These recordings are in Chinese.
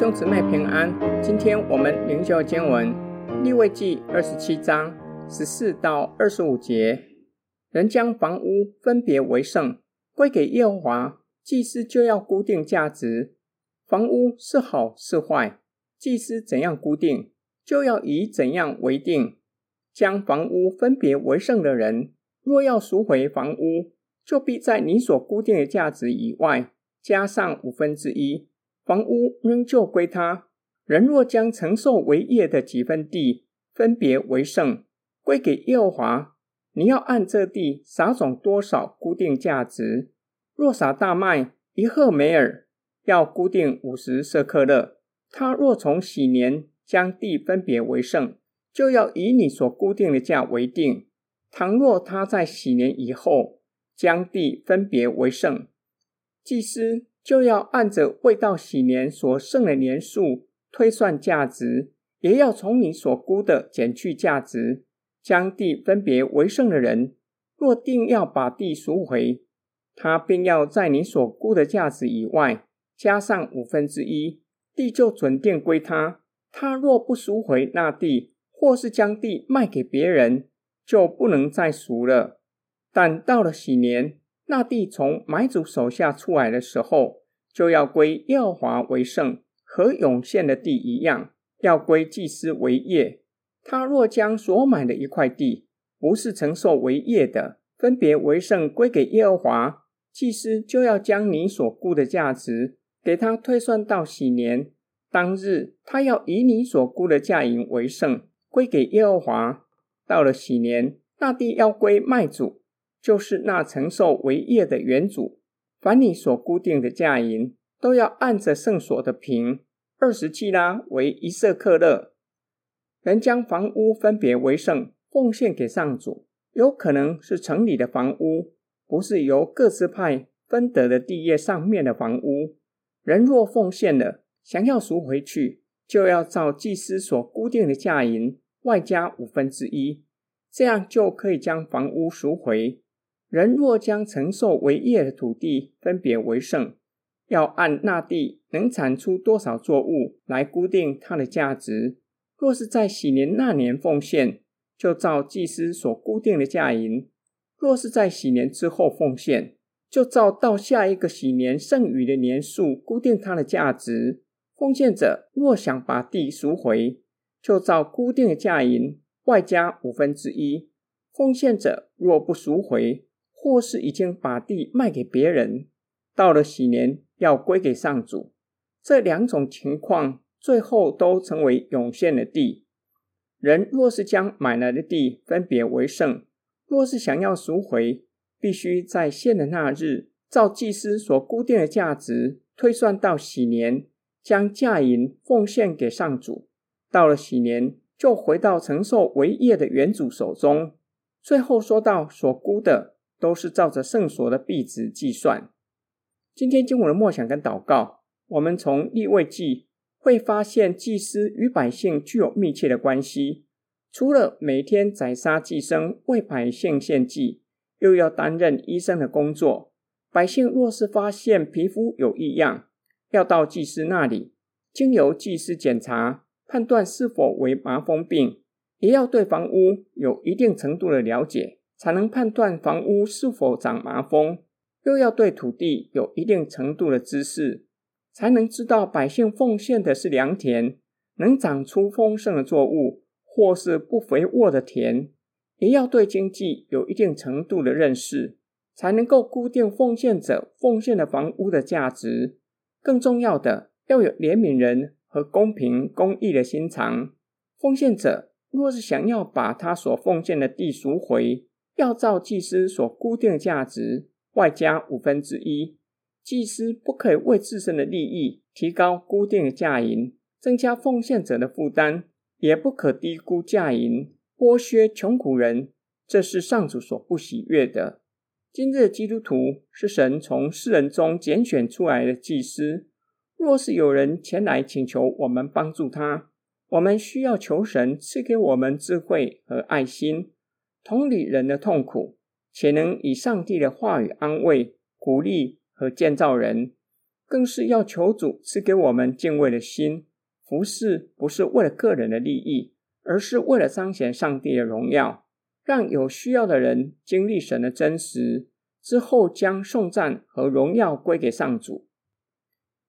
兄姊妹平安，今天我们灵修经文利未记二十七章十四到二十五节。人将房屋分别为圣，归给耶和华，祭司就要固定价值。房屋是好是坏，祭司怎样固定，就要以怎样为定。将房屋分别为圣的人，若要赎回房屋，就必在你所固定的价值以外加上五分之一。房屋仍旧归他。人若将承受为业的几分地分别为圣，归给耶和华，你要按这地撒种多少固定价值。若撒大麦一赫梅尔，要固定五十舍客勒。他若从禧年将地分别为圣，就要以你所固定的价为定。倘若他在禧年以后将地分别为圣，祭司。就要按着未到禧年所剩的年数推算价值，也要从你所估的减去价值。将地分别为剩的人，若定要把地赎回，他便要在你所估的价值以外加上五分之一，地就准定归他。他若不赎回那地，或是将地卖给别人，就不能再赎了。但到了禧年，那地从买主手下出来的时候，就要归耶和华为圣，和永现的地一样，要归祭司为业。他若将所买的一块地，不是承受为业的，分别为圣归给耶和华，祭司就要将你所估的价值给他推算到禧年当日，他要以你所估的价银为圣，归给耶和华。到了禧年，那地要归卖主。就是那承受为业的原主，凡你所固定的价银，都要按着圣所的平二十七拉为一舍克勒。人将房屋分别为圣，奉献给上主，有可能是城里的房屋，不是由各支派分得的地业上面的房屋。人若奉献了，想要赎回去，就要照祭司所固定的价银外加五分之一，这样就可以将房屋赎回。人若将承受为业的土地分别为圣，要按那地能产出多少作物来固定它的价值。若是在喜年那年奉献，就照祭司所固定的价银；若是在喜年之后奉献，就照到下一个喜年剩余的年数固定它的价值。奉献者若想把地赎回，就照固定的价银外加五分之一；奉献者若不赎回，或是已经把地卖给别人，到了禧年要归给上主，这两种情况最后都成为永现的地。人若是将买来的地分别为圣，若是想要赎回，必须在献的那日，照祭司所估定的价值推算到禧年，将价银奉献给上主。到了禧年，就回到承受为业的原主手中。最后说到所估的。都是照着圣所的币值计算。今天经文的默想跟祷告，我们从利未记会发现祭司与百姓具有密切的关系。除了每天宰杀祭牲为百姓献祭，又要担任医生的工作。百姓若是发现皮肤有异样，要到祭司那里，经由祭司检查，判断是否为麻风病，也要对房屋有一定程度的了解。才能判断房屋是否长麻风，又要对土地有一定程度的知识，才能知道百姓奉献的是良田，能长出丰盛的作物，或是不肥沃的田。也要对经济有一定程度的认识，才能够估定奉献者奉献的房屋的价值。更重要的，要有怜悯人和公平公义的心肠。奉献者若是想要把他所奉献的地赎回，要照祭司所固定价值外加五分之一，祭司不可以为自身的利益提高固定的价银，增加奉献者的负担，也不可低估价银，剥削穷苦人，这是上主所不喜悦的。今日基督徒是神从世人中拣选出来的祭司，若是有人前来请求我们帮助他，我们需要求神赐给我们智慧和爱心。同理人的痛苦，且能以上帝的话语安慰、鼓励和建造人，更是要求主赐给我们敬畏的心。服侍不是为了个人的利益，而是为了彰显上帝的荣耀，让有需要的人经历神的真实，之后将颂赞和荣耀归给上主。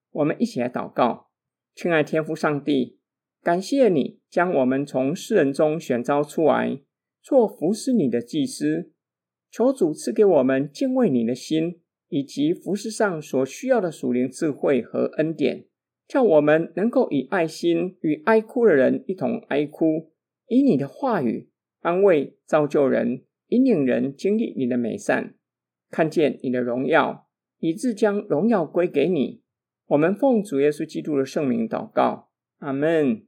我们一起来祷告，亲爱天父上帝，感谢你将我们从世人中选召出来，做服侍你的祭司。求主赐给我们敬畏你的心，以及服侍上所需要的属灵智慧和恩典，叫我们能够以爱心与哀哭的人一同哀哭，以你的话语安慰造就人，引领人经历你的美善，看见你的荣耀，以致将荣耀归给你。我们奉主耶稣基督的圣名祷告，阿门。